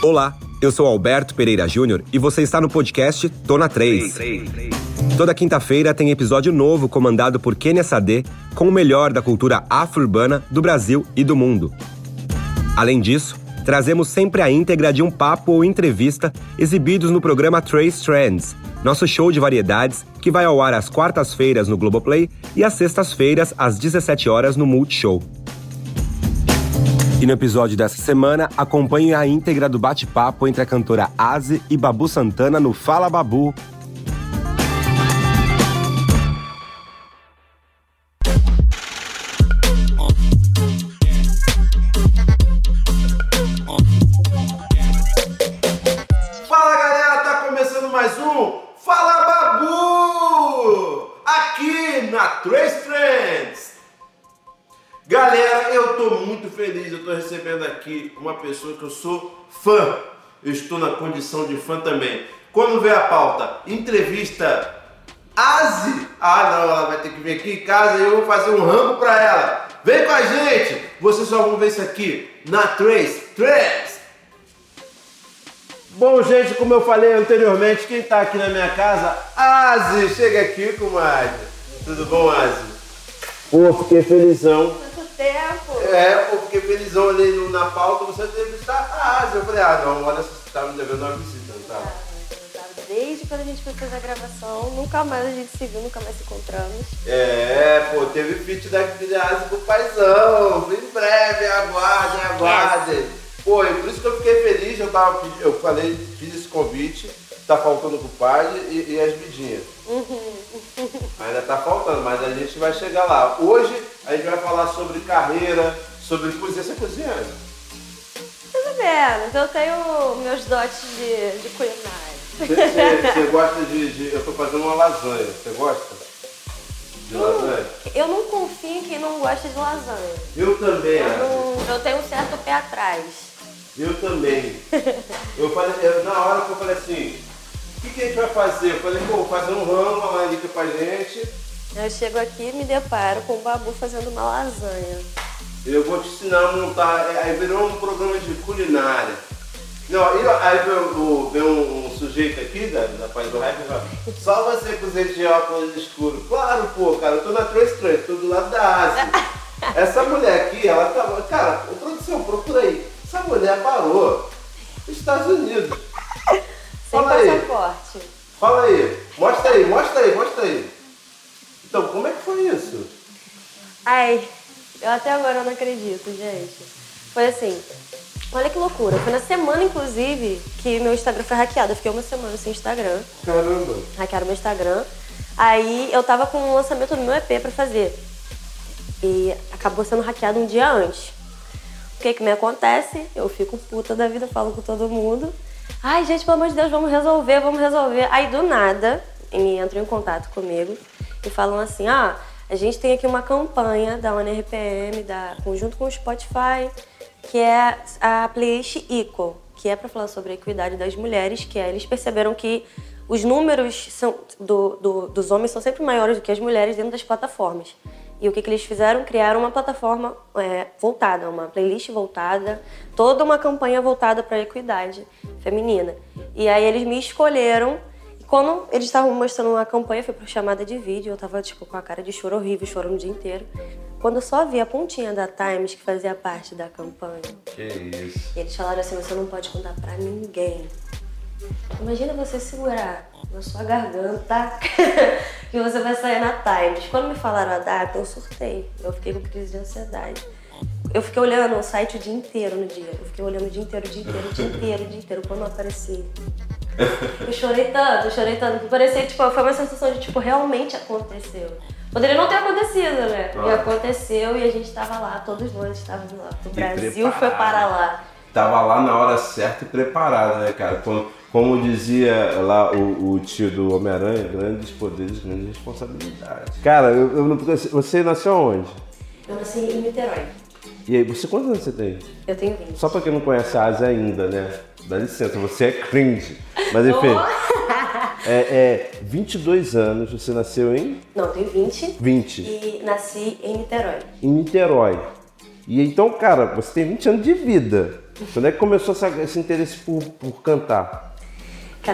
Olá, eu sou Alberto Pereira Júnior e você está no podcast Tona 3. Toda quinta-feira tem episódio novo comandado por Kenia Sade com o melhor da cultura afro-urbana do Brasil e do mundo. Além disso, trazemos sempre a íntegra de um papo ou entrevista exibidos no programa Trace Trends, nosso show de variedades que vai ao ar às quartas-feiras no Globoplay e às sextas-feiras às 17 horas no Multishow. E no episódio dessa semana, acompanhe a íntegra do bate-papo entre a cantora Aze e Babu Santana no Fala Babu. Pessoa que eu sou fã. Eu estou na condição de fã também. Quando vem a pauta, entrevista Aze. Ah, não, ela vai ter que vir aqui em casa e eu vou fazer um rango pra ela. Vem com a gente! Vocês só vão ver isso aqui na Trace Trends. Bom, gente, como eu falei anteriormente, quem tá aqui na minha casa, Aze, chega aqui, comadre. Tudo bom, Aze? Pô, fiquei felizão. Tempo? É, pô, fiquei felizão, olhei na pauta, você deve estar a Aze. Eu falei, ah, não, olha, você tá me devendo uma visita, não tá? Desde quando a gente foi fazer a gravação, nunca mais a gente se viu, nunca mais se encontramos. É, pô, teve feat da Aze pro paizão. Em breve, aguardem, aguardem. Pô, e por isso que eu fiquei feliz, eu, tava, eu falei, fiz esse convite, tá faltando pro pai e, e as vidinhas. Ainda tá faltando, mas a gente vai chegar lá. Hoje a gente vai falar sobre carreira, sobre cozinha. Você cozinha? Mais ou menos, eu tenho meus dotes de, de culinária. Você, você- você gosta de, de- Eu tô fazendo uma lasanha. Você gosta? De lasanha? Eu não confio em quem não gosta de lasanha. Eu também, Eu, não- eu tenho um certo pé atrás. Eu também. Eu falei, eu- na hora que eu falei assim, o que, que a gente vai fazer? Eu falei, pô, fazer um rango, uma larica pra gente. Eu chego aqui e me deparo com o Babu fazendo uma lasanha. Eu vou te ensinar a montar. é, Aí virou um programa de culinária. Não, aí veio um, um sujeito aqui da, da página do rap e fala, só você cozinha de óculos escuros. Claro, pô, cara, eu tô na Trace Trends, tô do lado da Ásia. Essa mulher aqui, ela tá. Cara, produção, procura aí. Essa mulher parou. Estados Unidos. Sem Fala aí. passaporte. Fala aí. Mostra aí, mostra aí, mostra aí. Então, como é que foi isso? Ai, eu até agora não acredito, gente. Foi assim, olha que loucura. Foi na semana, inclusive, que meu Instagram foi hackeado. Eu fiquei uma semana sem Instagram. Caramba. hackearam meu Instagram. Aí eu tava com o lançamento do meu EP pra fazer. E acabou sendo hackeado um dia antes. O que que me acontece? Eu fico puta da vida, falo com todo mundo. Ai, gente, pelo amor de Deus, vamos resolver, vamos resolver. Aí do nada, e entram em contato comigo e falam assim: ah, a gente tem aqui uma campanha da ONRPM, da, junto com o Spotify, que é a playlist Equal, que é para falar sobre a equidade das mulheres, que é, eles perceberam que os números são, do- do- dos homens são sempre maiores do que as mulheres dentro das plataformas. E o que, que eles fizeram? Criaram uma plataforma é, voltada, uma playlist voltada, toda uma campanha voltada para a equidade feminina. E aí eles me escolheram. Quando eles estavam mostrando uma campanha, foi por chamada de vídeo, eu tava tipo com a cara de choro horrível, chorando o dia inteiro. Quando eu só vi a pontinha da Times que fazia parte da campanha, Que isso. e eles falaram assim, você não pode contar pra ninguém. Imagina você segurar na sua garganta que você vai sair na Times. Quando me falaram a data, eu surtei. Eu fiquei com crise de ansiedade. Eu fiquei olhando o site o dia inteiro no dia. Eu fiquei olhando o dia inteiro, o dia inteiro, o dia inteiro, o dia inteiro, quando eu apareci. Eu chorei tanto, eu chorei tanto, que parecia, tipo, foi uma sensação de, tipo, realmente aconteceu. Poderia não ter acontecido, né? E aconteceu e a gente tava lá, todos nós estávamos lá. O Brasil foi para lá. Tava lá na hora certa e preparado, né, cara? Como, como dizia lá o, o tio do Homem-Aranha, grandes poderes, grandes responsabilidades. Cara, eu, eu não, você- você nasceu onde? Eu nasci em Niterói. E aí, você quantos anos você tem? Eu tenho 20. Só pra quem não conhece a Ásia ainda, né? Dá licença, você é cringe. Mas enfim, é, é 22 anos, você nasceu em Não, tenho 20 20, e nasci em Niterói. em Niterói. E então, cara, você tem 20 anos de vida. Quando é que começou essa, esse interesse por, por cantar?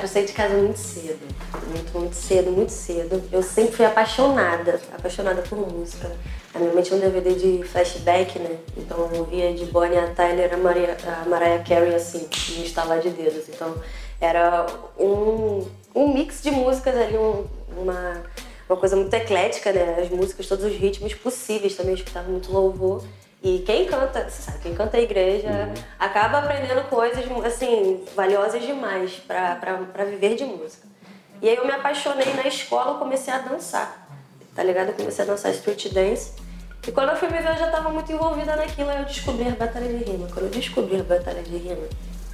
Eu saí de casa muito cedo. Muito, muito cedo, muito cedo. Eu sempre fui apaixonada, apaixonada por música. A minha mãe tinha um DVD de flashback, né? Então eu ouvia de Bonnie a Tyler a, Maria, a Mariah Carey assim, no estalar de dedos. Então era um, um mix de músicas ali, um, uma, uma coisa muito eclética, né? As músicas, todos os ritmos possíveis também, eu escutava muito louvor. E quem canta, você sabe, quem canta a igreja uhum. acaba aprendendo coisas, assim, valiosas demais para viver de música. E aí eu me apaixonei na escola, comecei a dançar, tá ligado? Eu comecei a dançar street dance. E quando eu fui me ver, eu já estava muito envolvida naquilo, aí eu descobri a batalha de rima. Quando eu descobri a batalha de rima,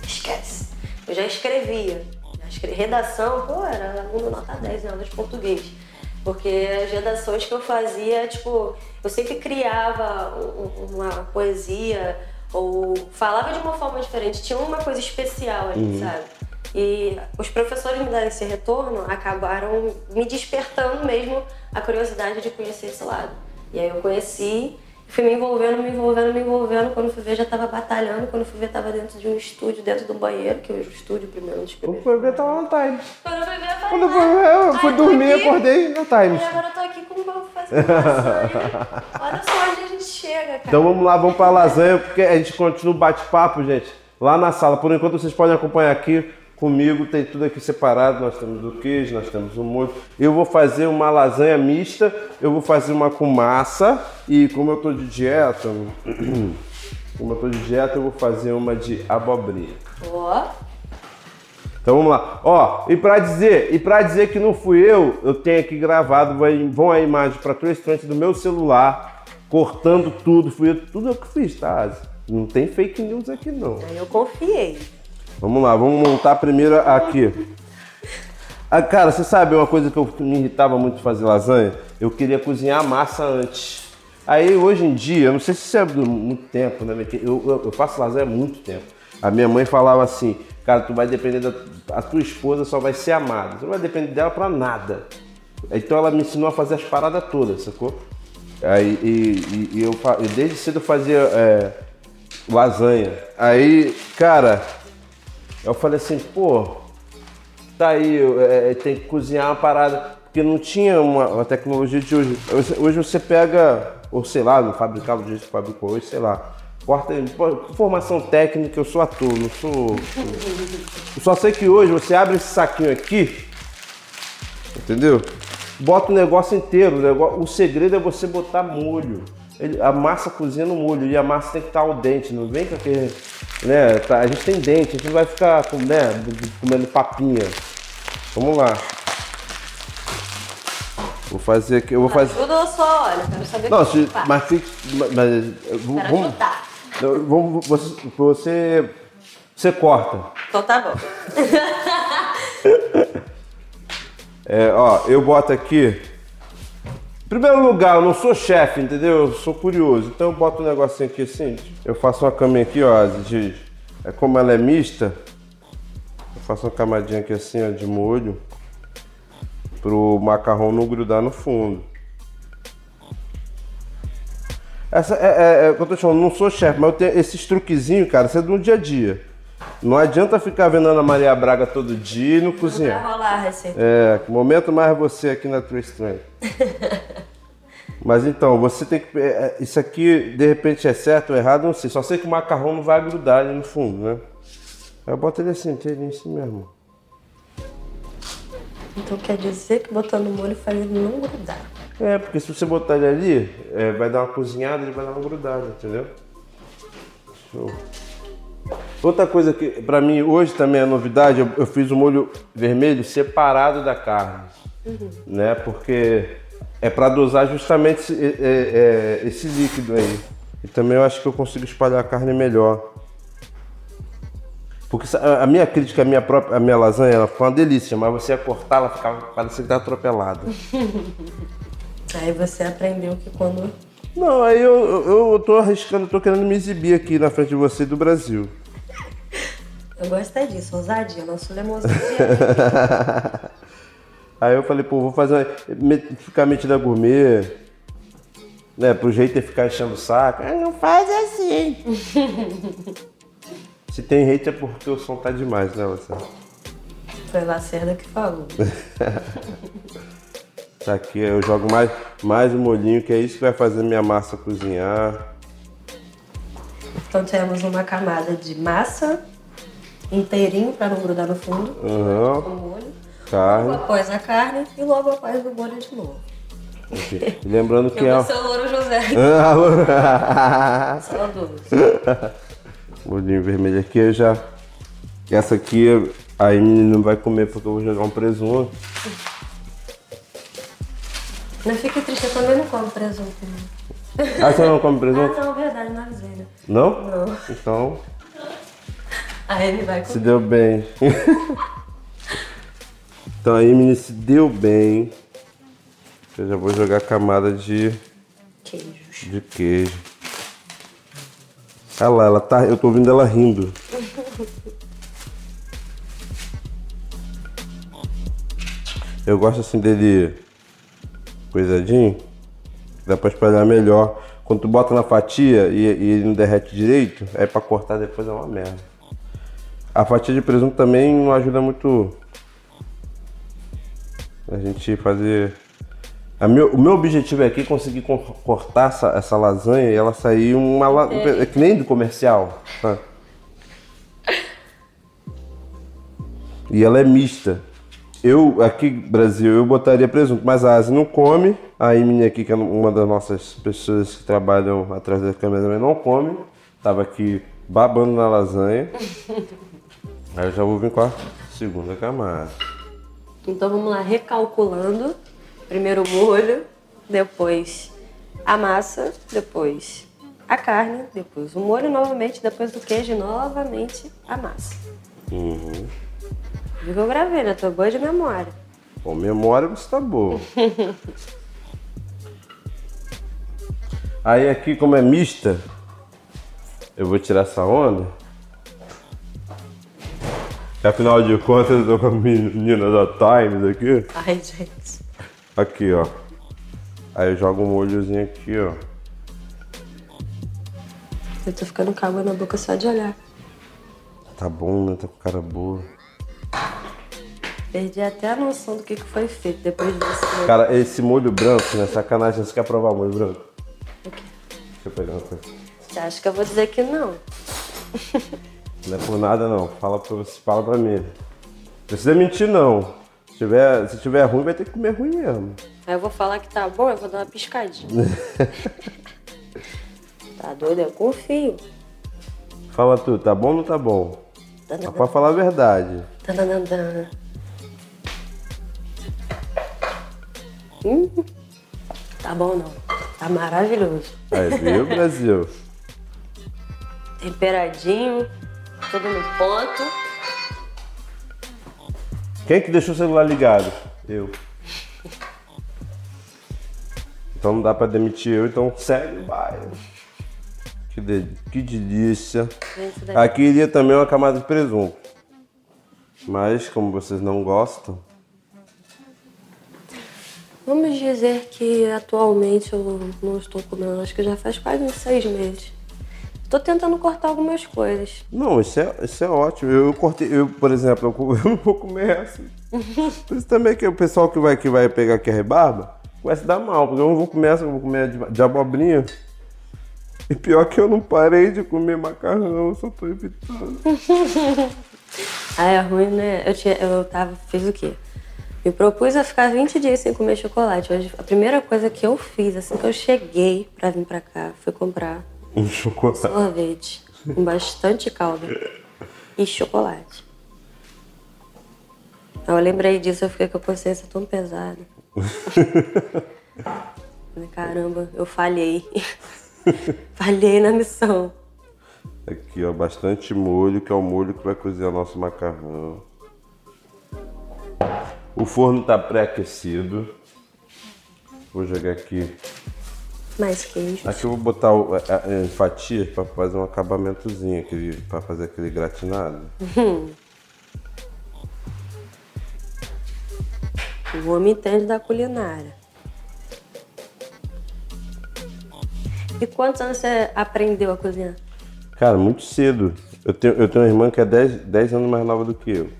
esquece. Eu já escrevia. Já. Redação, pô, era aluno nota 10 em aula de português. Porque as redações que eu fazia, tipo, eu sempre criava uma poesia ou falava de uma forma diferente, tinha uma coisa especial ali, uhum. sabe? E os professores me darem esse retorno acabaram me despertando mesmo a curiosidade de conhecer esse lado. E aí eu conheci Fui me envolvendo, me envolvendo, me envolvendo. Quando fui ver, já estava batalhando. Quando fui ver, estava dentro de um estúdio, dentro do banheiro, que é o estúdio primeiro dos Quando fui ver, estava no Times. Quando fui ver, eu falei, Quando fui ver, eu fui dormir, acordei no Times. E agora eu tô aqui com o meu fazendo. Olha só onde a gente chega, cara. Então vamos lá, vamos pra lasanha, porque a gente continua o bate-papo, gente, lá na sala. Por enquanto, vocês podem acompanhar aqui Comigo tem tudo aqui separado, nós temos o queijo, nós temos o molho. Eu vou fazer uma lasanha mista, eu vou fazer uma com massa e como eu estou de dieta, como eu estou de dieta, eu vou fazer uma de abobrinha. Ó. Então vamos lá. Ó, e para dizer, e para dizer que não fui eu, eu tenho aqui gravado, vão a imagem para tua estante do meu celular, cortando tudo, fui eu, tudo eu que fiz, tá? Não tem fake news aqui não. Eu confiei. Vamos lá, vamos montar primeiro aqui. Ah, cara, você sabe uma coisa que eu me irritava muito fazer lasanha? Eu queria cozinhar a massa antes. Aí hoje em dia, eu não sei se isso é muito tempo, né? Eu, eu, eu, faço lasanha há muito tempo. A minha mãe falava assim, cara, tu vai depender da a tua esposa só vai ser amada. Tu não vai depender dela pra nada. Então ela me ensinou a fazer as paradas todas, sacou? Aí e, e, e eu, desde cedo eu fazia é, lasanha. Aí, cara, eu falei assim, pô, tá aí, é, é, tem que cozinhar uma parada, porque não tinha uma, uma, tecnologia de hoje. Hoje você pega, ou sei lá, não fabricava do jeito que fabricou hoje, sei lá. Corta, formação técnica, eu sou ator, não sou. Eu só sei que hoje você abre esse saquinho aqui, entendeu? Bota o negócio inteiro. O, negócio, o segredo é você botar molho. Ele, a massa cozinha no molho e a massa tem que estar ao dente, não vem com aquele né? Tá, a gente tem dente, a gente não vai ficar com, né, comendo papinha. Vamos lá. Vou fazer aqui, eu vou fazer. Ajuda ou só olha, quero saber Não, se, mas, fique, mas, mas vamos, vamos, você, você, você corta. Então tá bom. é, ó, eu boto aqui primeiro lugar, eu não sou chefe, entendeu? Eu sou curioso. Então eu boto um negocinho aqui assim. Eu faço uma caminha aqui, ó, de. É como ela é mista. Eu faço uma camadinha aqui assim, ó, de molho. Pro macarrão não grudar no fundo. Essa é, é, é eu tô falando, não sou chefe, mas eu tenho esses truquezinhos, cara, isso é do dia a dia. Não adianta ficar vendo Ana Maria Braga todo dia e não cozinhar. Vai rolar a receita. É, que momento mais você aqui na True Strength. Mas então, você tem que. É, isso aqui, de repente, é certo ou errado, não sei. Só sei que o macarrão não vai grudar ali no fundo, né? Aí eu boto ele assim, ele assim mesmo. Então quer dizer que botando molho faz ele não grudar. É, porque se você botar ele ali, é, vai dar uma cozinhada, ele vai dar uma grudada, entendeu? Show. Outra coisa que para mim hoje também é novidade, eu, eu, fiz o molho vermelho separado da carne, uhum. né? Porque é para dosar justamente esse, é, é, esse, líquido aí. E também eu acho que eu consigo espalhar a carne melhor. Porque a minha crítica, a minha própria, a minha lasanha, ela foi uma delícia, mas você ia cortar, ela ficava parecendo que tá atropelada. aí você aprendeu que quando não, aí eu, eu, eu tô arriscando, tô querendo me exibir aqui na frente de você do Brasil. Eu gosto é disso, ousadia, nosso lemon Aí eu falei, pô, vou fazer ficar metida gourmet, né? Pro jeito de ficar enchendo o saco. Ah, não faz assim. Se tem hate é porque o som tá demais, né, você? Foi Lacerda que falou. Tá aqui, eu jogo mais, mais um molhinho, que é isso que vai fazer minha massa cozinhar. Então temos uma camada de massa inteirinho para não grudar no fundo. Aham. Com o molho. Logo Carne. após a carne e logo após o molho de novo. E Lembrando que Eu é. vou ser o Louro José. Ah, Só doce. Molhinho vermelho aqui eu já. Essa aqui a Emily não vai comer porque eu vou jogar um presunto. Não fique triste, eu também não como presunto. Ah, você não come Ah, presunto? não, verdade, não avisei, né? Não? Não. Então, Aí ele vai se comer. deu bem. Então a Emily se deu bem. Eu já vou jogar camada de, Queijos. de queijo. Olha lá, ela tá. Eu tô ouvindo ela rindo. Eu gosto assim dele coisadinho. Dá pra espalhar melhor. Quando tu bota na fatia e, e ele não derrete direito, aí pra cortar depois é uma merda. A fatia de presunto também não ajuda muito a gente fazer. A meu, o meu objetivo aqui é conseguir co- cortar essa, essa lasanha e ela sair uma la... é que nem do comercial. tá? E ela é mista. Eu, aqui Brasil, eu botaria presunto, mas a Asi não come. A Emily aqui, que é uma das nossas pessoas que trabalham atrás da câmera também, não come. Tava aqui babando na lasanha. Aí eu já vou vir com a segunda camada. Então vamos lá, recalculando. Primeiro o molho, depois a massa, depois a carne, depois o molho novamente, depois do queijo novamente a massa. Uhum. Viu que eu gravei, né? Tô boa de memória. Bom, memória você tá boa. Aí aqui, como é mista, eu vou tirar essa onda. Afinal de contas, eu tô com a menina da Times aqui. Ai, gente. Aqui, ó. Aí eu jogo um molhozinho aqui, ó. Eu tô ficando com água na boca só de olhar. Tá bom, né? Tá com cara boa. Perdi até a noção do que, que foi feito depois disso. Cara, esse molho branco, né? Sacanagem, você quer provar o molho branco? O quê? Deixa eu pegar uma coisa. Você acha que eu vou dizer que não? Não é por nada não. Fala pra você, fala pra mim. Não precisa mentir não. Se tiver, se tiver ruim, vai ter que comer ruim mesmo. Aí eu vou falar que tá bom, eu vou dar uma piscadinha. tá doido? Eu confio. Fala tu, tá bom ou não tá bom? Só pra falar a verdade. Tananana. Hum, tá bom não. Tá maravilhoso. Aí, viu, Brasil? Temperadinho, tudo no ponto. Quem que deixou o celular ligado? Eu. Então não dá pra demitir eu, então segue, vai. Que, de- que delícia. Aqui iria também uma camada de presunto. Mas como vocês não gostam, Vamos dizer que atualmente eu não estou comendo, acho que já faz quase uns seis meses. Tô tentando cortar algumas coisas. Não, isso é, isso é ótimo. Eu, eu cortei, eu, por exemplo, eu, eu não vou comer essa. Por isso também que o pessoal que vai, que vai pegar aqui a rebarba vai se dar mal, porque eu não vou comer essa, eu vou comer de, de abobrinha. E pior que eu não parei de comer macarrão, eu só tô evitando. Ah, é ruim, né? Eu, tinha, eu tava, fiz o quê? Me propus a ficar 20 dias sem comer chocolate. Hoje, a primeira coisa que eu fiz, assim que eu cheguei pra vir pra cá, foi comprar Um chocolate. sorvete com bastante calda e chocolate. Eu lembrei disso, eu fiquei com a consciência tão pesada. Caramba, eu falhei. falhei na missão. Aqui, ó, bastante molho, que é o molho que vai cozinhar nosso macarrão. O forno tá pré-aquecido. Vou jogar aqui Mais queijo. Aqui eu vou botar o- a- a- em fatias para fazer um acabamentozinho, para fazer aquele gratinado. O homem entende da culinária. E quantos anos você aprendeu a cozinhar? Cara, muito cedo. Eu tenho, eu tenho uma irmã que é 10, 10 anos mais nova do que eu.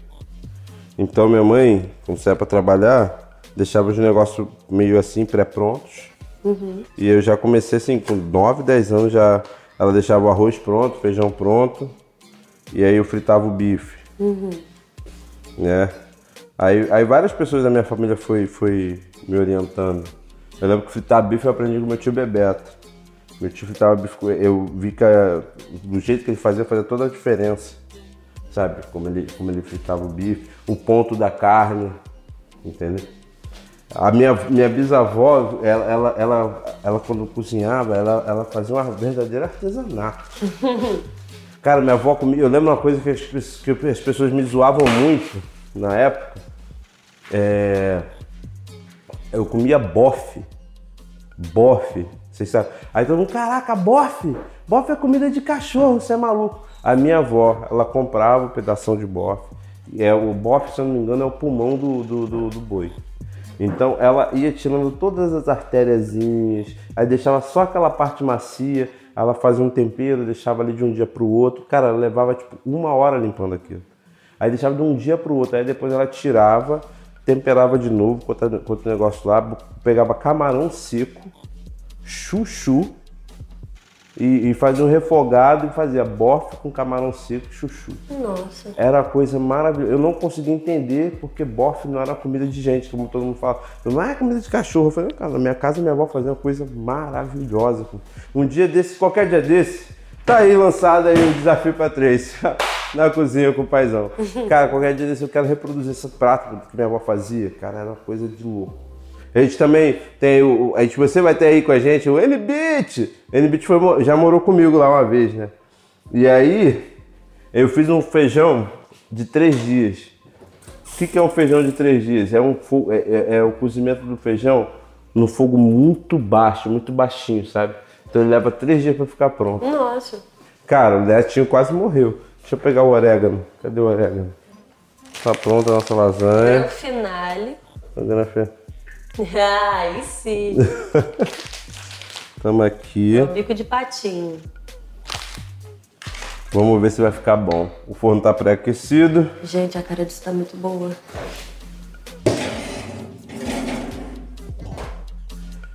Então minha mãe, quando saia para trabalhar, deixava os negócios meio assim, pré-prontos. Uhum. E eu já comecei assim, com 9, 10 anos já. Ela deixava o arroz pronto, feijão pronto. E aí eu fritava o bife. Uhum. Né? Aí, aí várias pessoas da minha família foi, foi me orientando. Eu lembro que fritar bife eu aprendi com meu tio Bebeto. Meu tio fritava bife, eu vi que do jeito que ele fazia, fazia toda a diferença. Sabe? Como ele, como ele fritava o bife, o ponto da carne, entendeu? A minha, minha bisavó, ela, ela, ela, ela quando cozinhava, ela, ela fazia uma verdadeira artesanato. Cara, minha avó comia. Eu lembro uma coisa que as, que as pessoas me zoavam muito na época. É, eu comia bofe. Bofe. Vocês sabem? Aí todo mundo, caraca, bofe! Bofe é comida de cachorro, você é maluco. A minha avó, ela comprava um pedaço de bofe. É, o bofe, se eu não me engano, é o pulmão do, do, do, do boi. Então ela ia tirando todas as artériazinhas, aí deixava só aquela parte macia, ela fazia um tempero, deixava ali de um dia para o outro. Cara, ela levava tipo uma hora limpando aquilo. Aí deixava de um dia para o outro, aí depois ela tirava, temperava de novo com outro negócio lá, pegava camarão seco, chuchu e, e, fazia um refogado e fazia bofe com camarão seco e chuchu. Nossa. Era coisa maravilhosa. Eu não conseguia entender porque bofe não era comida de gente, como todo mundo fala. Não é comida de cachorro. Eu falei, cara, na minha casa minha avó fazia uma coisa maravilhosa. Um dia desse, qualquer dia desse, tá aí lançado aí um desafio para três. na cozinha com o paizão. Cara, qualquer dia desse eu quero reproduzir esse prato que minha avó fazia. Cara, era uma coisa de louco. A gente também tem o. A gente, você vai ter aí com a gente o N-Bit. N-Bit já morou comigo lá uma vez, né? E aí, eu fiz um feijão de três dias. O que, que é um feijão de três dias? É, um, é, é, é o cozimento do feijão no fogo muito baixo, muito baixinho, sabe? Então ele leva três dias para ficar pronto. Nossa. Cara, o netinho quase morreu. Deixa eu pegar o orégano. Cadê o orégano? Tá pronta a nossa lasanha. o finale. Cadê na Ah, aí sim. Estamos aqui. É bico de patinho. Vamos ver se vai ficar bom. O forno está pré-aquecido. Gente, a cara disso tá muito boa.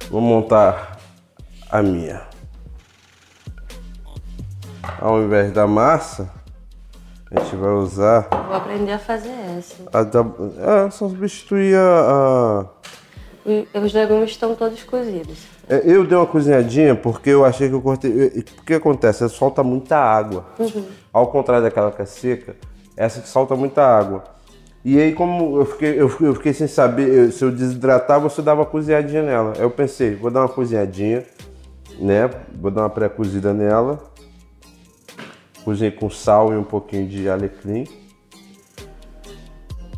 Vou montar a minha. Ao invés da massa, a gente vai usar. Vou aprender a fazer essa. A da, é, só substituir a, os legumes estão todos cozidos. É, eu dei uma cozinhadinha porque eu achei que eu cortei. O que acontece? solta muita água. Uhum. Ao contrário daquela que é seca, essa que solta muita água. E aí, como eu fiquei, eu fiquei, eu fiquei sem saber se eu desidratava eu dava uma cozinhadinha nela. Eu pensei, vou dar uma cozinhadinha, né? Vou dar uma pré-cozida nela. Cozinhei com sal e um pouquinho de alecrim.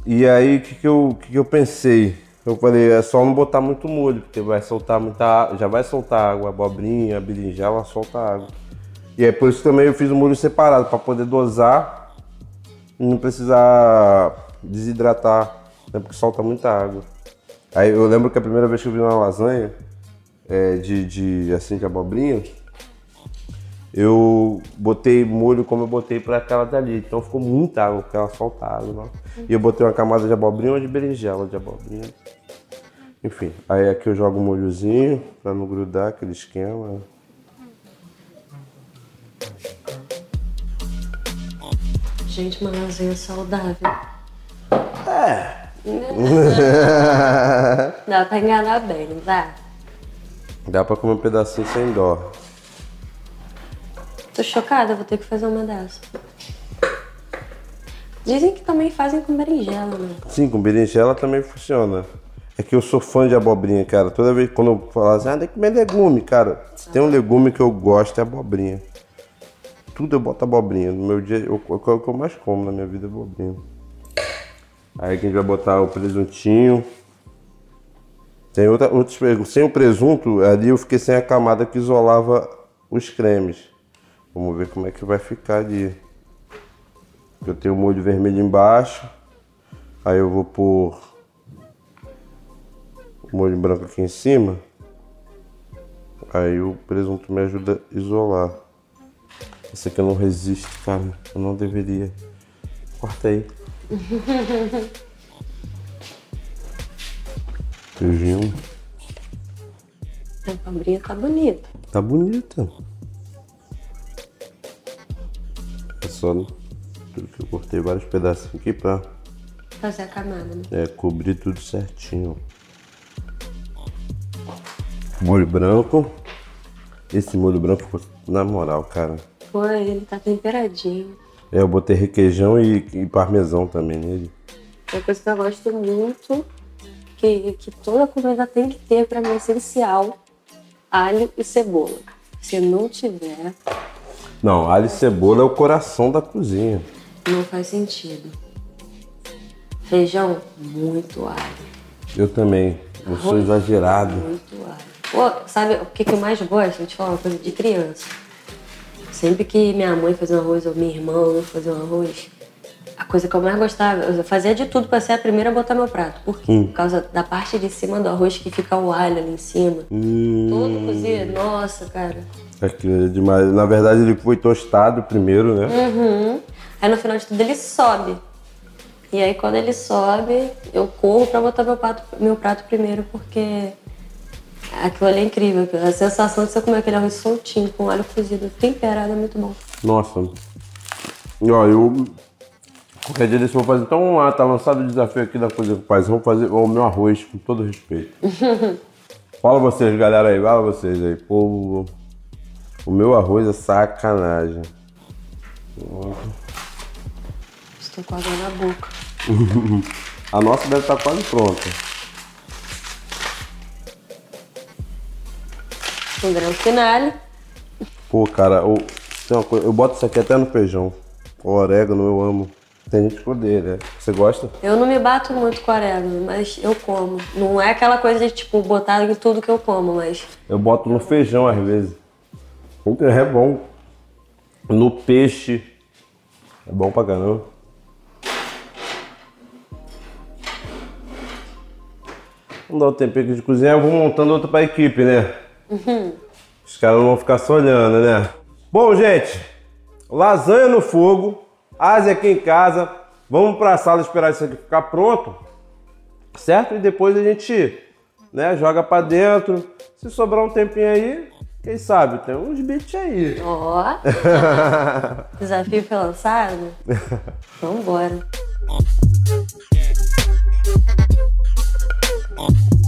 E aí, o que, que, eu, que, que eu pensei? Eu falei, é só não botar muito molho, porque vai soltar muita já vai soltar água, abobrinha, berinjela, solta água. E é por isso também eu fiz o molho separado, para poder dosar e não precisar desidratar, né, porque solta muita água. Aí eu lembro que a primeira vez que eu vi uma lasanha é, de, de, assim, de abobrinha, eu botei molho como eu botei para aquela dali. Então ficou muita água, porque ela solta água. Né? E eu botei uma camada de abobrinha ou de berinjela de abobrinha. Enfim, aí aqui eu jogo um molhozinho para não grudar aquele esquema. Gente, uma lasanha saudável. É. dá pra enganar bem, não dá? Dá pra comer um pedacinho sem dó. Tô chocada, vou ter que fazer uma dessa. Dizem que também fazem com berinjela, né? Sim, com berinjela também funciona. É que eu sou fã de abobrinha, cara. Toda vez quando eu falo assim, ah, tem que comer legume, cara. Se tem um legume que eu gosto é abobrinha. Tudo eu boto abobrinha. No meu dia, o que eu mais como na minha vida é abobrinha. Aí aqui a gente vai botar o presuntinho. Tem outra, outros Sem o presunto, ali eu fiquei sem a camada que isolava os cremes. Vamos ver como é que vai ficar ali. Eu tenho o molho vermelho embaixo. Aí eu vou pôr molho branco aqui em cima, aí o presunto me ajuda a isolar. Isso aqui eu não resisto, cara. Eu não deveria. Corta aí. Beijinho. A cobrinha tá bonita. Tá bonita. É só tudo que eu cortei vários pedacinhos aqui pra Fazer a camada, né? é, cobrir tudo certinho. Molho branco. Esse molho branco ficou na moral, cara. Pô, ele tá temperadinho. É, eu botei requeijão e, e parmesão também nele. Uma coisa que eu gosto muito, que, que toda comida tem que ter pra mim, essencial, alho e cebola. Se não tiver, Não, alho e cebola é o coração da cozinha. não faz sentido. Feijão, muito alho. Eu também. Eu sou exagerado. Pô, sabe o que, que eu mais gosto? Vou te falar uma coisa de criança. Sempre que minha mãe fazia um arroz ou minha irmã ou eu fazia um arroz, a coisa que eu mais gostava, eu fazia de tudo pra ser a primeira a botar meu prato. Por quê? Por causa da parte de cima do arroz que fica o alho ali em cima. Hum, Todo cozido. Nossa, cara. aquilo é demais. Na verdade, ele foi tostado primeiro, né? Uhum. Aí no final de tudo ele sobe. E aí quando ele sobe, eu corro pra botar meu prato, meu prato primeiro, porque aquilo ali é incrível. A sensação de você comer aquele arroz soltinho com alho cozido temperado é muito bom. Nossa. E, Ó, eu. Qualquer dia desse eu vou fazer. Então tá lançado o desafio aqui da coisa que faz. Vamos fazer o meu arroz, com todo respeito. Fala vocês, galera aí, fala vocês aí. Pô, o meu arroz é sacanagem. Estou com água na boca. A nossa deve estar quase pronta. Um grande finale. Pô, cara, eu, tem uma coisa, eu boto isso aqui até no feijão. O orégano eu amo. Tem gente que odeia, né? Você gosta? Eu não me bato muito com orégano, mas eu como. Não é aquela coisa de, tipo, botar em tudo que eu como, mas Eu boto no feijão às vezes. É bom. No peixe. É bom pra caramba. Vamos dar o tempero aqui de cozinhar, eu vou montando outra pra equipe, né? Os caras não vão ficar só olhando, né? Bom, gente, lasanha no fogo, Ásia aqui em casa. Vamos pra sala esperar isso aqui ficar pronto, certo? E depois a gente né, joga pra dentro. Se sobrar um tempinho aí, quem sabe, tem uns beats aí. ó. Desafio foi lançado? Vambora.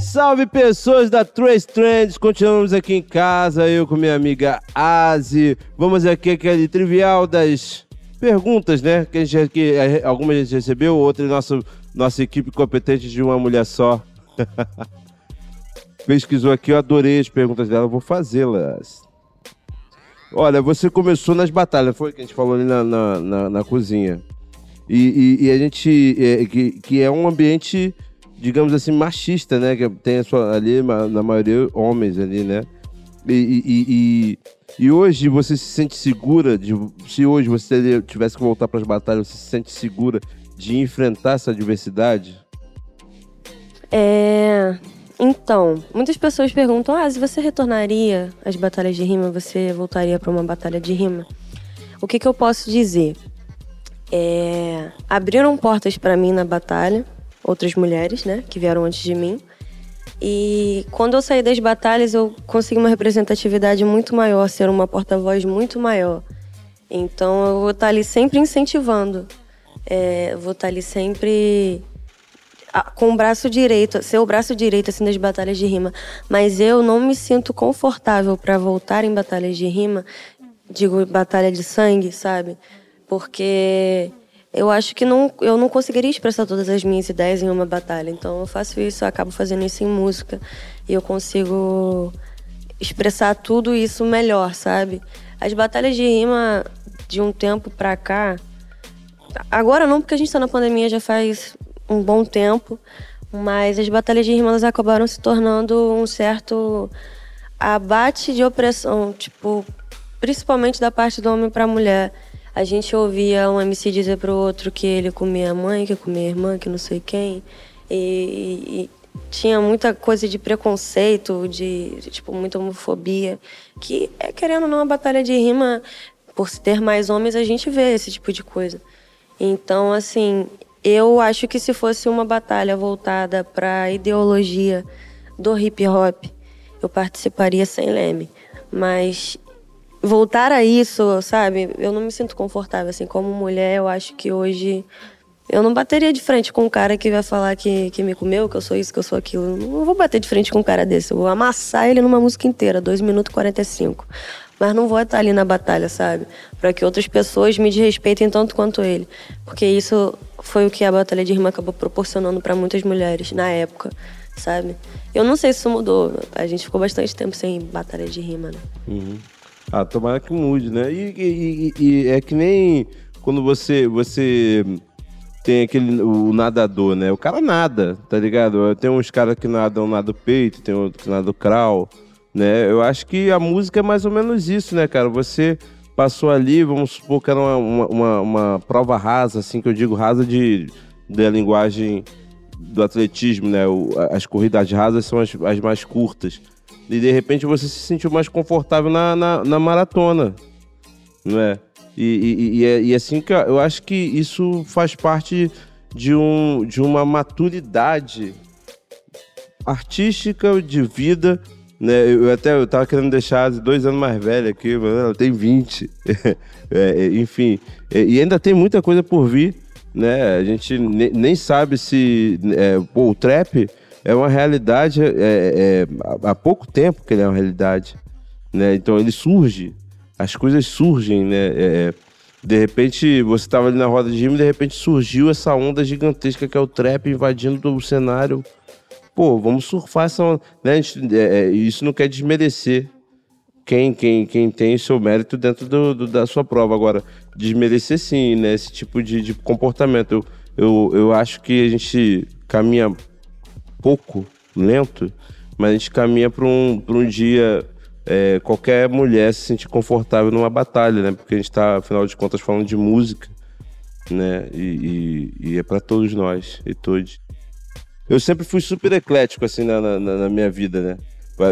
Salve pessoas da Trace Trends, continuamos aqui em casa, eu com minha amiga Azi. Vamos aqui aquele trivial das perguntas, né? Que a gente que algumas a gente recebeu, outras nossa nossa equipe competente de uma mulher só. Pesquisou aqui, eu adorei as perguntas dela, vou fazê-las. Olha, você começou nas batalhas, foi que a gente falou ali na, na, na- na cozinha. E, e- e a gente. é, que, que é um ambiente, digamos assim, machista, né? Que tem a sua, ali, na maioria, homens ali, né? E, e- e- e- hoje você se sente segura de. Se hoje você tivesse que voltar para as batalhas, você se sente segura de enfrentar essa adversidade? É. Então, muitas pessoas perguntam: ah, se você retornaria às batalhas de rima, você voltaria para uma batalha de rima? O que, que eu posso dizer? É, abriram portas para mim na batalha, outras mulheres, né, que vieram antes de mim. E quando eu saí das batalhas, eu consegui uma representatividade muito maior, ser uma porta-voz muito maior. Então eu vou estar ali sempre incentivando. É, vou estar ali sempre a- com o braço direito, ser o braço direito assim das batalhas de rima, mas eu não me sinto confortável para voltar em batalhas de rima, digo batalha de sangue, sabe? Porque eu acho que não, eu não conseguiria expressar todas as minhas ideias em uma batalha. Então eu faço isso, eu acabo fazendo isso em música e eu consigo expressar tudo isso melhor, sabe? As batalhas de rima de um tempo pra cá, Agora não, porque a gente tá na pandemia já faz um bom tempo, mas as batalhas de rima acabaram se tornando um certo abate de opressão, tipo, principalmente da parte do homem pra mulher. A gente ouvia um MC dizer pro outro que ele comia a mãe, que comia a irmã, que não sei quem. E, e- tinha muita coisa de preconceito, de, de, tipo, muita homofobia. Que, é, querendo ou não, a batalha de rima por ter mais homens, a gente vê esse tipo de coisa. Então, assim, eu acho que se fosse uma batalha voltada para ideologia do hip hop, eu participaria sem leme. Mas voltar a isso, sabe? Eu não me sinto confortável assim como mulher. Eu acho que hoje eu não bateria de frente com um cara que vai falar que, que me comeu, que eu sou isso, que eu sou aquilo. Não vou bater de frente com um cara desse. Eu vou amassar ele numa música inteira, 2 minutos e 45. Mas não vou estar ali na batalha, sabe? Para que outras pessoas me desrespeitem tanto quanto ele. Porque isso foi o que a Batalha de Rima acabou proporcionando para muitas mulheres na época, sabe? Eu não sei se isso mudou. A gente ficou bastante tempo sem batalha de rima, né? Uhum. Ah, tomara que mude, né? E, e, e, e é que nem quando você, você tem aquele o nadador, né? O cara nada, tá ligado? Tem uns caras que nadam nada peito, tem outro que nada crawl, né? Eu acho que a música é mais ou menos isso, né, cara? Você passou ali, vamos supor que era uma, uma, uma, uma prova rasa, assim, que eu digo rasa de, da linguagem do atletismo, né? O, as corridas rasas são as, as, mais curtas. E de repente você se sentiu mais confortável na, na, na maratona, não é? E, e, e, é, e assim que eu acho que isso faz parte de, um, de uma maturidade artística de vida. Né? Eu até eu tava querendo deixar dois anos mais velha aqui, mas ela tem 20. é, enfim, e ainda tem muita coisa por vir. Né? A gente nem sabe se é, pô, o trap é uma realidade é, é, há pouco tempo que ele é uma realidade. Né? Então ele surge as coisas surgem, né? É, é de repente, você estava ali na roda de rima de repente surgiu essa onda gigantesca que é o trap invadindo o cenário. Pô, vamos surfar essa onda. Né? Gente, é, é, isso não quer desmerecer quem, quem, quem tem seu mérito dentro do, do, da sua prova. Agora, desmerecer sim, né? Esse tipo de, de comportamento. Eu, eu, eu acho que a gente caminha pouco, lento, mas a gente caminha para um, um dia é, qualquer mulher se sentir confortável numa batalha, né? Porque a gente está, afinal de contas, falando de música, né? E, e, e é para todos nós e todos. Eu sempre fui super eclético assim na, na, na, minha vida, né?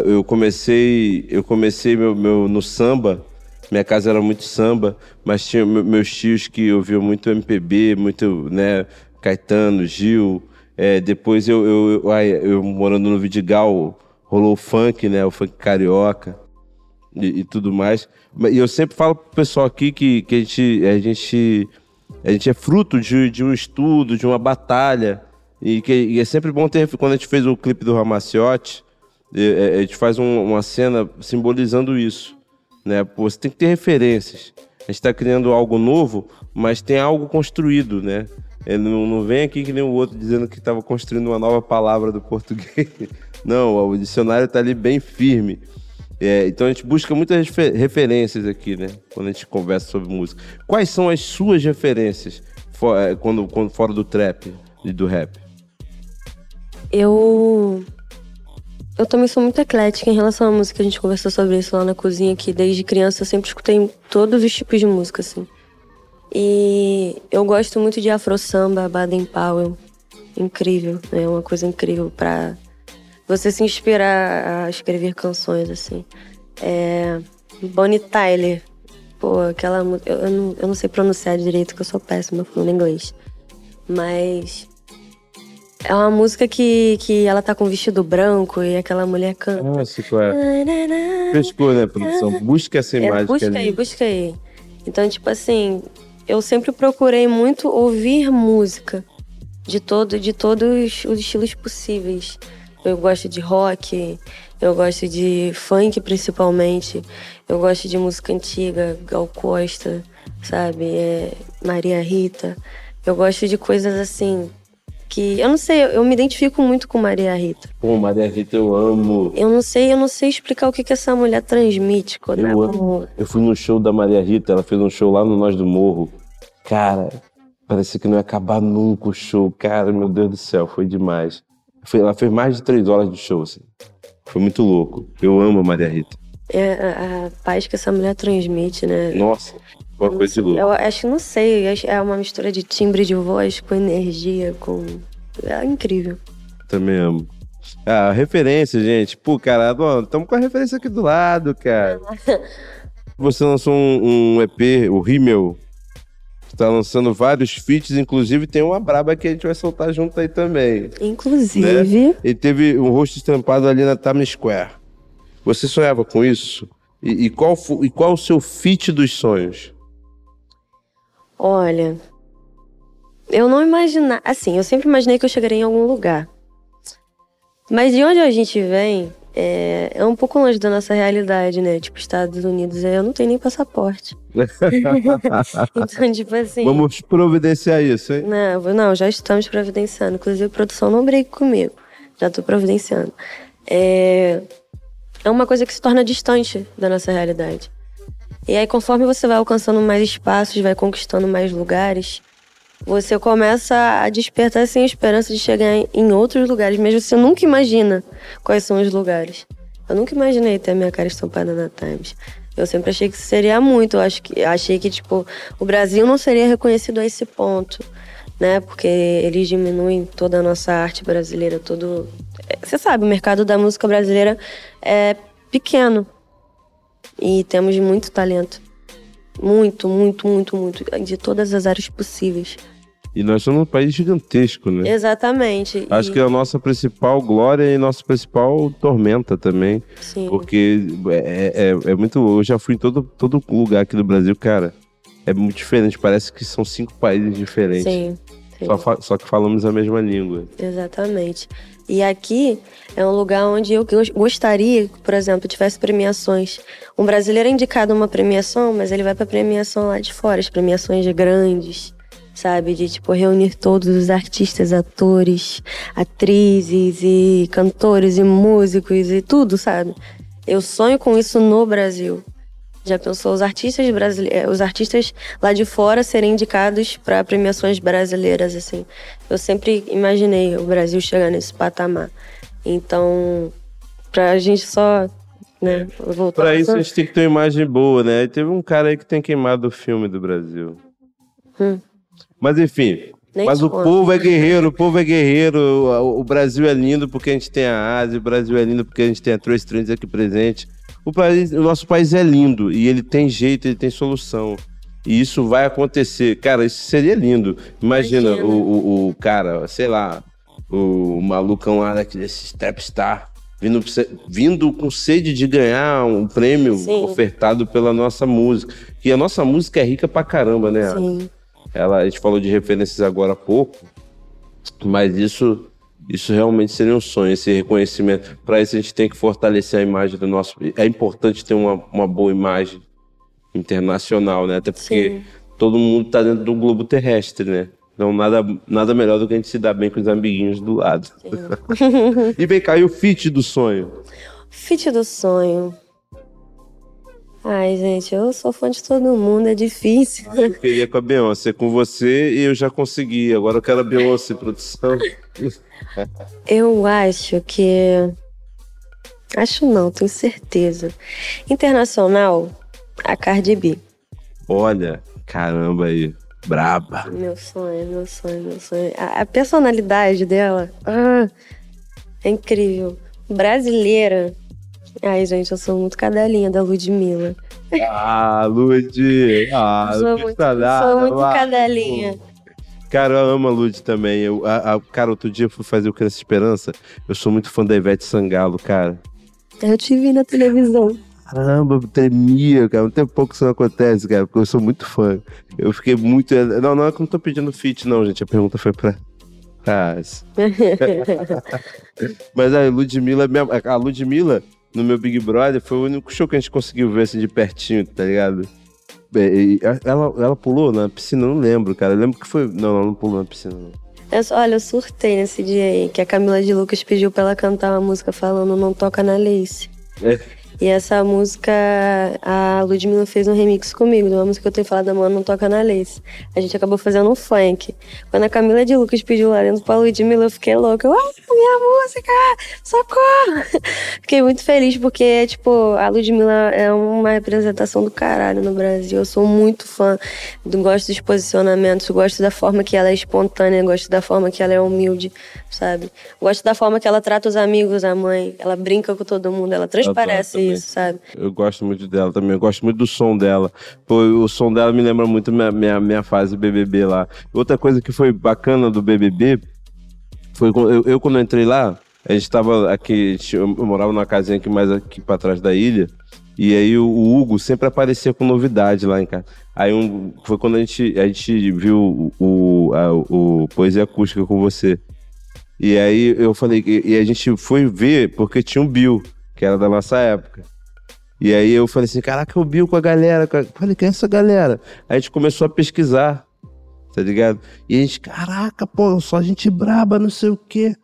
Eu comecei, eu comecei meu, meu no samba. Minha casa era muito samba, mas tinha meus tios que ouviam muito MPB, muito, né? Caetano, Gil. É, depois eu, eu, eu, eu morando no Vidigal, rolou o funk, né? O funk carioca e, e, tudo mais. E eu sempre falo pro pessoal aqui que, que a, gente, a, gente, a gente é fruto de, de um estudo, de uma batalha. E que e é sempre bom ter. Quando a gente fez o clipe do Ramaciotti, é, a gente faz um, uma cena simbolizando isso. Né? Pô, você tem que ter referências. A gente está criando algo novo, mas tem algo construído, né? Ele não, não vem aqui que nem o outro dizendo que estava construindo uma nova palavra do português. Não, o dicionário está ali bem firme. É, então a gente busca muitas referências aqui, né? Quando a gente conversa sobre música. Quais são as suas referências for, é, quando, quando fora do trap e do rap? Eu. Eu também sou muito eclética em relação à música. A gente conversou sobre isso lá na cozinha, que desde criança eu sempre escutei todos os tipos de música, assim. E eu gosto muito de afro samba, Baden Powell. Incrível, é né? uma coisa incrível para você se inspirar a escrever canções, assim. É, Bonnie Tyler. Pô, aquela. Eu, eu, não, eu não sei pronunciar direito, que eu sou péssima falando inglês. Mas. É uma música que, que ela tá com vestido branco e aquela mulher canta. Ah, é. Pescou, né, produção? Busca essa é, imagem. É, busca aí, busca aí. Então, tipo assim, eu sempre procurei muito ouvir música de, todo, de todos os estilos possíveis. Eu gosto de rock, eu gosto de funk principalmente, eu gosto de música antiga, Gal Costa, sabe? É, Maria Rita. Eu gosto de coisas assim que eu não sei, eu me identifico muito com Maria Rita. Pô, Maria Rita eu amo. Eu não sei, eu não sei explicar o que que essa mulher transmite quando eu amo. Eu fui no show da Maria Rita, ela fez um show lá no Nós do Morro. Cara, parecia que não ia acabar nunca o show. Cara, meu Deus do céu, foi demais. Ela fez mais de três horas de show, assim. Foi muito louco. Eu amo a Maria Rita. É a, a paz que essa mulher transmite, né? Nossa, uma coisa de louco. Eu acho, não sei, é uma mistura de timbre de voz com energia, com. É incrível. Também amo. Ah, referência, gente. Pô, cara, estamos com a referência aqui do lado, cara. Você lançou um, um EP, o Rimmel. Está lançando vários feats, inclusive tem uma braba que a gente vai soltar junto aí também. Inclusive. Né? E teve um rosto estampado ali na Times Square. Você sonhava com isso? E, e qual, e qual o seu feat dos sonhos? Olha, eu não imaginava. Assim, eu sempre imaginei que eu chegaria em algum lugar. Mas de onde a gente vem é, é um pouco longe da nossa realidade, né? Tipo, Estados Unidos, eu não tenho nem passaporte. então, tipo assim. Vamos providenciar isso, hein? Não, não, já estamos providenciando. Inclusive, a produção não brigue comigo. Já tô providenciando. É, é uma coisa que se torna distante da nossa realidade. E aí, conforme você vai alcançando mais espaços, vai conquistando mais lugares, você começa a despertar assim, a esperança de chegar em outros lugares, mas você nunca imagina quais são os lugares. Eu nunca imaginei ter a minha cara estampada na Times. Eu sempre achei que seria muito. Eu acho que, achei que, tipo, o Brasil não seria reconhecido a esse ponto, né? Porque eles diminuem toda a nossa arte brasileira, todo. Você sabe, o mercado da música brasileira é pequeno. E temos muito talento. Muito, muito, muito, muito. De todas as áreas possíveis. E nós somos um país gigantesco, né? Exatamente. Acho e... que é a nossa principal glória e nossa principal tormenta também. Sim. Porque é, é, é, muito. Eu já fui em todo, todo lugar aqui do Brasil, cara. É muito diferente. Parece que são cinco países diferentes. Sim. sim. Só, só que falamos a mesma língua. Exatamente. E aqui é um lugar onde eu gostaria, por exemplo, tivesse premiações. Um brasileiro é indicado a uma premiação, mas ele vai para premiação lá de fora, as premiações grandes, sabe? De tipo reunir todos os artistas, atores, atrizes e cantores e músicos e tudo, sabe? Eu sonho com isso no Brasil. Já pensou os artistas brasileiros, eh, os artistas lá de fora serem indicados para premiações brasileiras assim. Eu sempre imaginei o Brasil chegar nesse patamar. Então, pra gente só né, voltar Pra isso a gente tem que ter uma imagem boa, né? teve um cara aí que tem queimado o filme do Brasil. Hum. Mas enfim, Nem mas o povo é guerreiro, o povo é guerreiro. O, o Brasil é lindo porque a gente tem a Ásia, o Brasil é lindo porque a gente tem a Trace Trends aqui presente. O, país, o nosso país é lindo e ele tem jeito, ele tem solução. E isso vai acontecer. Cara, isso seria lindo. Imagina, Imagina. O, o, o cara, sei lá, o malucão lá daquele Stepstar vindo, vindo com sede de ganhar um prêmio Sim. ofertado pela nossa música. E a nossa música é rica pra caramba, né? Sim. Ela, a gente falou de referências agora há pouco, mas isso, isso realmente seria um sonho, esse reconhecimento. Para isso a gente tem que fortalecer a imagem do nosso. É importante ter uma, uma boa imagem internacional, né? Até porque Sim. todo mundo está dentro do globo terrestre, né? Então nada, nada melhor do que a gente se dar bem com os amiguinhos do lado. e vem cá, e o fit do sonho? Fit do sonho. Ai, gente, eu sou fã de todo mundo, é difícil. Eu queria com a Beyoncé, com você e eu já consegui. Agora eu quero a Beyoncé produção. Eu acho que. Acho não, tenho certeza. Internacional, a Cardi B. Olha, caramba aí, braba. Meu sonho, meu sonho, meu sonho. A, a personalidade dela ah, é incrível. Brasileira. Ai, gente, eu sou muito cadelinha da Ludmilla. Ah, Lud! Ah, sou muito, tá nada, sou muito cadelinha. Cara, eu amo a Lud também. Eu, a, a- cara, outro dia eu fui fazer o Criança Esperança. Eu sou muito fã da Ivete Sangalo, cara. Eu te vi na televisão. Caramba, eu tremia, cara. Não tem pouco que isso não acontece, cara, porque eu sou muito fã. Eu fiquei muito. Não, não é que eu não tô pedindo feat, não, gente. A pergunta foi pra. Ah, Mas a Ludmilla, a Ludmilla, no meu Big Brother, foi o único show que a gente conseguiu ver assim de pertinho, tá ligado? É, Ela, ela pulou na piscina, eu não lembro, cara. Eu lembro que foi. Não, ela não pulou na piscina, não. Eu olha, eu surtei nesse dia aí, que a Camila de Lucas pediu pra ela cantar uma música falando Não Toca na Lace. É. E essa música, a Ludmilla fez um remix comigo, de uma música que eu tenho falado, mano, não toca na Lace. A gente acabou fazendo um funk. Quando a Camila de Lucas pediu lá dentro pra Ludmilla, eu fiquei louca. Eu, ah, minha música! Socorro! Fiquei muito feliz porque, tipo, a Ludmilla é uma representação do caralho no Brasil. Eu sou muito fã, do, gosto dos posicionamentos, gosto da forma que ela é espontânea, gosto da forma que ela é humilde, sabe? Gosto da forma que ela trata os amigos, a mãe. Ela brinca com todo mundo, ela transparece. Isso, sabe? Eu gosto muito dela também, eu gosto muito do som dela. Pô, o som dela me lembra muito minha, minha, minha fase BBB lá. Outra coisa que foi bacana do BBB foi eu, eu quando entrei lá, a gente tava aqui, eu morava numa casinha aqui mais aqui para trás da ilha. E aí o, Hugo sempre aparecia com novidade lá em casa. Aí um, foi quando a gente, a gente viu o, a, o Poesia Acústica com você. E aí eu falei, e a gente foi ver porque tinha um Bill, que era da nossa época. E aí eu falei assim, caraca, o Bill com a galera. Falei, quem é essa galera? Aí a gente começou a pesquisar, tá ligado? E a gente, caraca, pô, só gente braba, não sei o quê.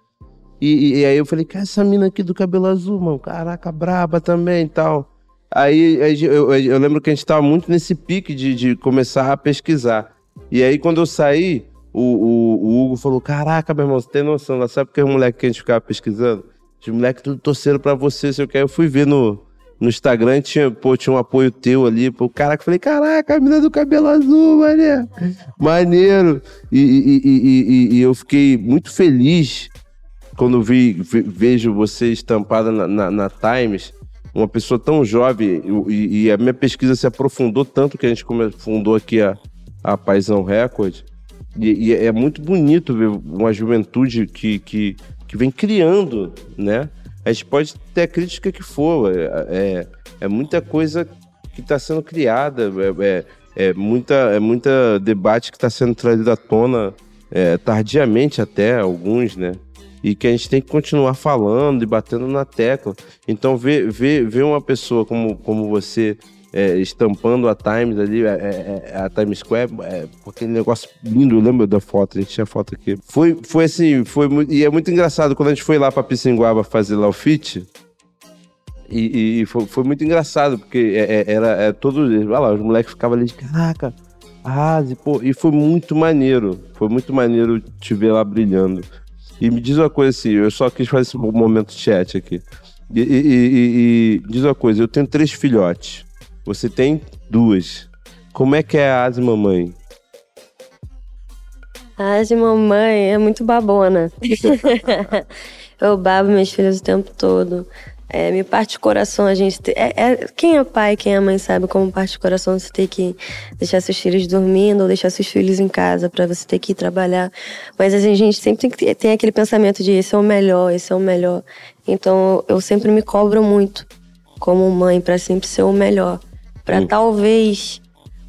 E, e, aí eu falei, cara, essa mina aqui do cabelo azul, mano, caraca, braba também e tal. Aí, eu, eu, eu, lembro que a gente tava muito nesse pique de, de começar a pesquisar. E aí, quando eu saí, o, o, o Hugo falou: Caraca, meu irmão, você tem noção, sabe porque os moleques que a gente ficava pesquisando? Os moleques tudo torceram pra você, sei o que. Eu fui ver no, no Instagram, tinha, pô, tinha um apoio teu ali. Pô, caraca, falei: Caraca, a menina do cabelo azul, mané. Maneiro. E, e, e, e, eu fiquei muito feliz quando vi, vejo você estampada na, na, na Times uma pessoa tão jovem e, e, a minha pesquisa se aprofundou tanto que a gente fundou aqui a, a Paisão Record. E, e, é muito bonito ver uma juventude que, que, que vem criando, né? A gente pode ter a crítica que for, é, é, é muita coisa que está sendo criada, é, é, é, muita, é muita debate que está sendo trazido à tona é, tardiamente até, alguns, né? e que a gente tem que continuar falando e batendo na tecla. Então, ver, ver, ver uma pessoa como, como você é, estampando a Times ali, é, é, é a Times Square, é, aquele negócio lindo, eu lembro da foto, a gente tinha foto aqui. Foi, foi assim, foi e é muito engraçado, quando a gente foi lá pra Pissinguaba fazer lá o fit, e, e foi, foi, muito engraçado, porque é, é era é, todo. Olha lá, os moleques ficavam ali de caraca, arrase, pô. E foi muito maneiro. Foi muito maneiro te ver lá brilhando. E me diz uma coisa assim, eu só quis fazer esse momento chat aqui. E, e, e, e, diz uma coisa, eu tenho três filhotes. Você tem duas. Como é que é a Asa Mamãe? A Asa Mamãe é muito babona. eu babo meus filhos o tempo todo. É, me parte o coração a gente. É, é, quem é pai, quem é mãe sabe como parte o coração você ter que deixar seus filhos dormindo ou deixar seus filhos em casa para você ter que ir trabalhar. Mas a gente sempre tem que tem aquele pensamento de esse é o melhor, esse é o melhor. Então eu sempre me cobro muito como mãe para sempre ser o melhor. Para hum. talvez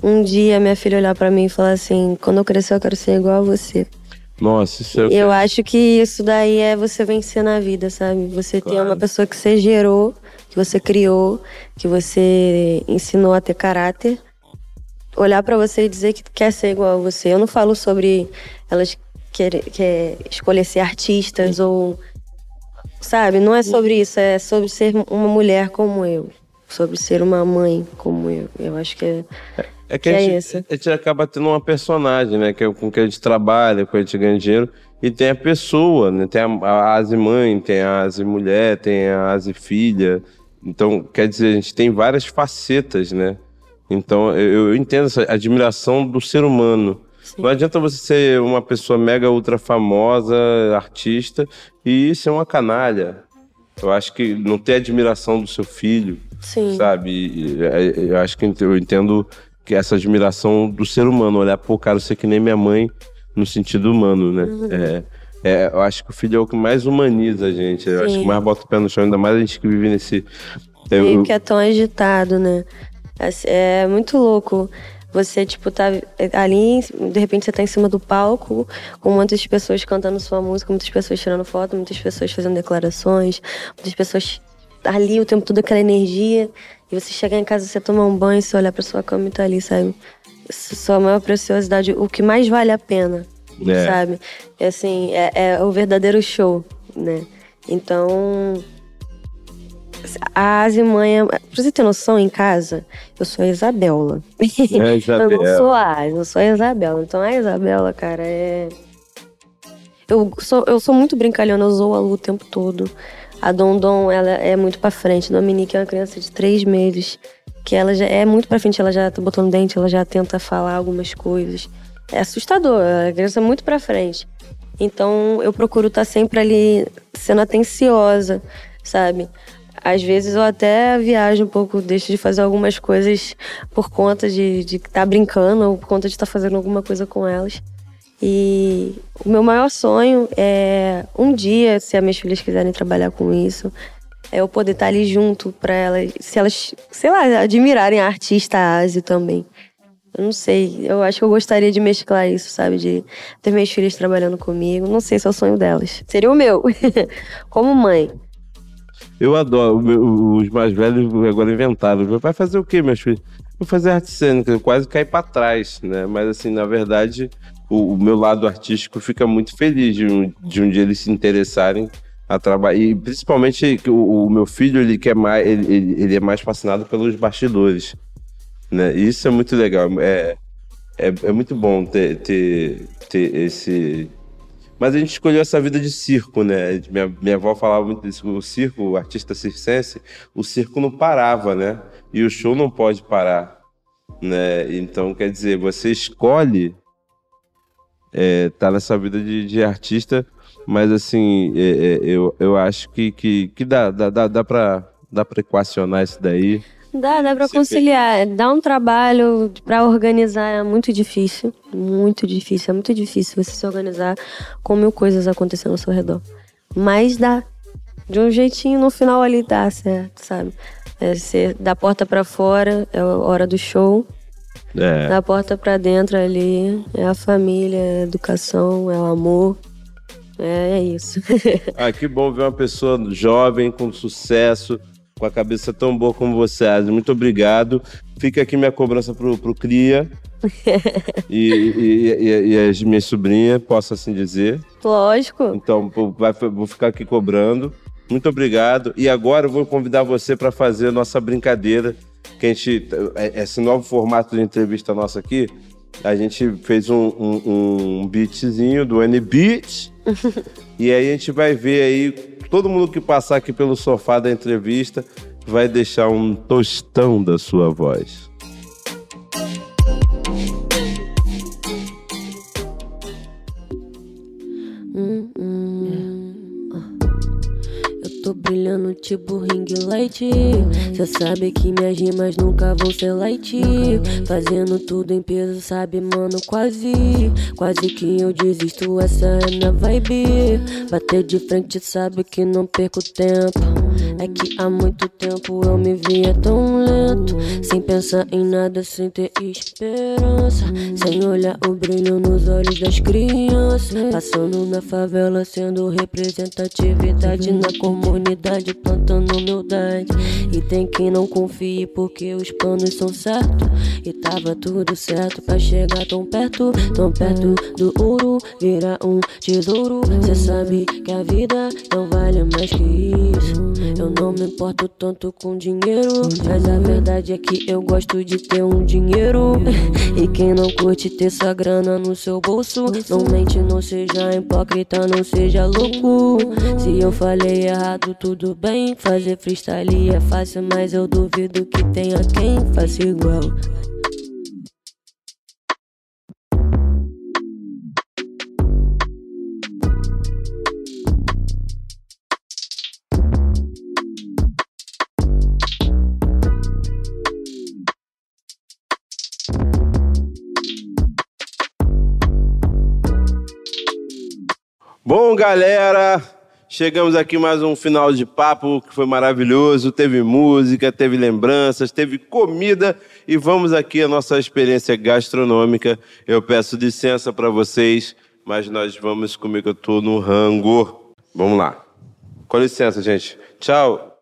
um dia minha filha olhar para mim e falar assim: quando eu crescer eu quero ser igual a você. Nossa, isso é. Eu acho que isso daí é você vencer na vida, sabe? Você claro. ter uma pessoa que você gerou, que você criou, que você ensinou a ter caráter. Olhar para você e dizer que quer ser igual a você. Eu não falo sobre elas querer, quer escolher ser artistas ou. Sabe? Não é sobre isso. É sobre ser uma mulher como eu. Sobre ser uma mãe como eu. Eu acho que é. é é que, que a, gente, é a, gente, acaba tendo uma personagem, né? Que é com que a gente trabalha, com que a gente ganha dinheiro. E tem a pessoa, né? Tem a, a Asi mãe, tem a Asi mulher, tem a Asi filha. Então, quer dizer, a gente tem várias facetas, né? Então, eu, eu entendo essa admiração do ser humano. Sim. Não adianta você ser uma pessoa mega ultra famosa, artista, e ser uma canalha. Eu acho que não ter admiração do seu filho, Sim. sabe? Eu acho que eu entendo que é essa admiração do ser humano, olhar, pô, cara, você é que nem minha mãe no sentido humano, né? Uhum. É, é, eu acho que o filho é o que mais humaniza a gente. Eu acho que mais bota o pé no chão, ainda mais a gente que vive nesse. Eu, que é tão agitado, né? É, é muito louco. Você, tipo, tá ali, de repente você tá em cima do palco, com muitas pessoas cantando sua música, muitas pessoas tirando foto, muitas pessoas fazendo declarações, muitas pessoas ali o tempo todo aquela energia. E você chegar em casa, você tomar um banho, você olhar pra sua cama e tá ali, sabe? Sua maior preciosidade, o que mais vale a pena, é. sabe? É assim, é, é o verdadeiro show, né? Então, a mãe, pra você ter noção, em casa, eu sou a Isabela. É, Isabela. eu não sou a Asi, eu sou a Isabela. Então a Isabela, cara, é. Eu sou, eu sou muito brincalhona, eu zoo a Lu o tempo todo. A Dondon, ela é muito pra frente. Dominique é uma criança de três meses, que ela já é muito pra frente, ela já tá botando dente, ela já tenta falar algumas coisas. É assustador, a criança é muito pra frente. Então eu procuro estar tá sempre ali sendo atenciosa, sabe? às vezes eu até viajo um pouco, deixo de fazer algumas coisas por conta de estar de tá brincando ou por conta de estar tá fazendo alguma coisa com elas. E o meu maior sonho é um dia, se as minhas filhas quiserem trabalhar com isso, é eu poder estar ali junto para elas, se elas, sei lá, admirarem a artista Asi também. Eu não sei, eu acho que eu gostaria de mesclar isso, sabe? De ter minhas filhas trabalhando comigo. Não sei se é o sonho delas. Seria o meu, como mãe. Eu adoro. Os mais velhos agora inventaram. Vai fazer o quê, meus filhos? Vou fazer arte cênica, quase cair para trás, né? Mas assim, na verdade, o, o, meu lado artístico fica muito feliz de um, de um dia eles se interessarem a trabalhar. E principalmente o, o, meu filho, ele quer mais, ele, ele, ele, é mais fascinado pelos bastidores. Né? E isso é muito legal. É, é, é muito bom ter, ter, ter esse. Mas a gente escolheu essa vida de circo, né? Minha, minha avó falava muito disso. O circo, o artista circense, o circo não parava, né? E o show não pode parar, né? Então, quer dizer, você escolhe é, tá nessa vida de, de artista, mas assim, é, é, eu, eu acho que, que, que dá, dá, dá, dá para dá pra equacionar isso daí. Dá, dá pra conciliar. Dá um trabalho para organizar, é muito difícil. Muito difícil. É muito difícil você se organizar com mil coisas acontecendo ao seu redor. Mas dá. De um jeitinho, no final ali dá certo, sabe? É, você, da porta para fora, é a hora do show. É. Da porta para dentro ali é a família, é a educação, é o amor. É, é isso. ah, que bom ver uma pessoa jovem, com sucesso, com a cabeça tão boa como você, Asa. Muito obrigado. Fica aqui minha cobrança pro, pro Cria. e, e, e, e as minhas sobrinhas, posso assim dizer. Lógico. Então, vai, vou ficar aqui cobrando. Muito obrigado. E agora eu vou convidar você para fazer a nossa brincadeira que a gente. É, esse novo formato de entrevista nossa aqui, a gente fez um, um, um beatzinho do N-Beat. e aí a gente vai ver aí, todo mundo que passar aqui pelo sofá da entrevista vai deixar um tostão da sua voz. Tipo ring light. Cê sabe que minhas rimas nunca vão ser light. Fazendo tudo em peso, sabe, mano? Quase, quase que eu desisto. Essa é minha vibe. Bater de frente, sabe que não perco tempo. É que há muito tempo eu me via tão lento. Sem pensar em nada, sem ter esperança. Sem olhar o brilho nos olhos das crianças. Passando na favela, sendo representatividade na comunidade unidade plantando humildade. E tem quem não confie porque os planos são certos. E tava tudo certo pra chegar tão perto, tão perto do ouro, virar um tesouro. Cê sabe que a vida não vale mais que isso. Eu não me importo tanto com dinheiro, mas a verdade é que eu gosto de ter um dinheiro. E quem não curte ter sua grana no seu bolso, não mente, não seja hipócrita, não seja louco. Se eu falei errado, tudo bem. Fazer freestyle é fácil, mas eu duvido que tenha quem faça igual. Galera, Chegamos aqui mais um final de papo que foi maravilhoso. Teve música, teve lembranças, teve comida e vamos aqui a nossa experiência gastronômica. Eu peço licença para vocês, mas nós vamos comer que eu tô no rango. Vamos lá. Com licença, gente. Tchau.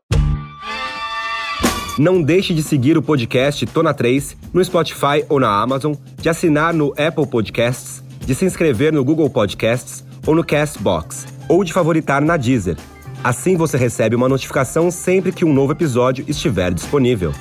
Não deixe de seguir o podcast Tona 3 no Spotify ou na Amazon, de assinar no Apple Podcasts, de se inscrever no Google Podcasts ou no Castbox ou de favoritar na Deezer. Assim você recebe uma notificação sempre que um novo episódio estiver disponível.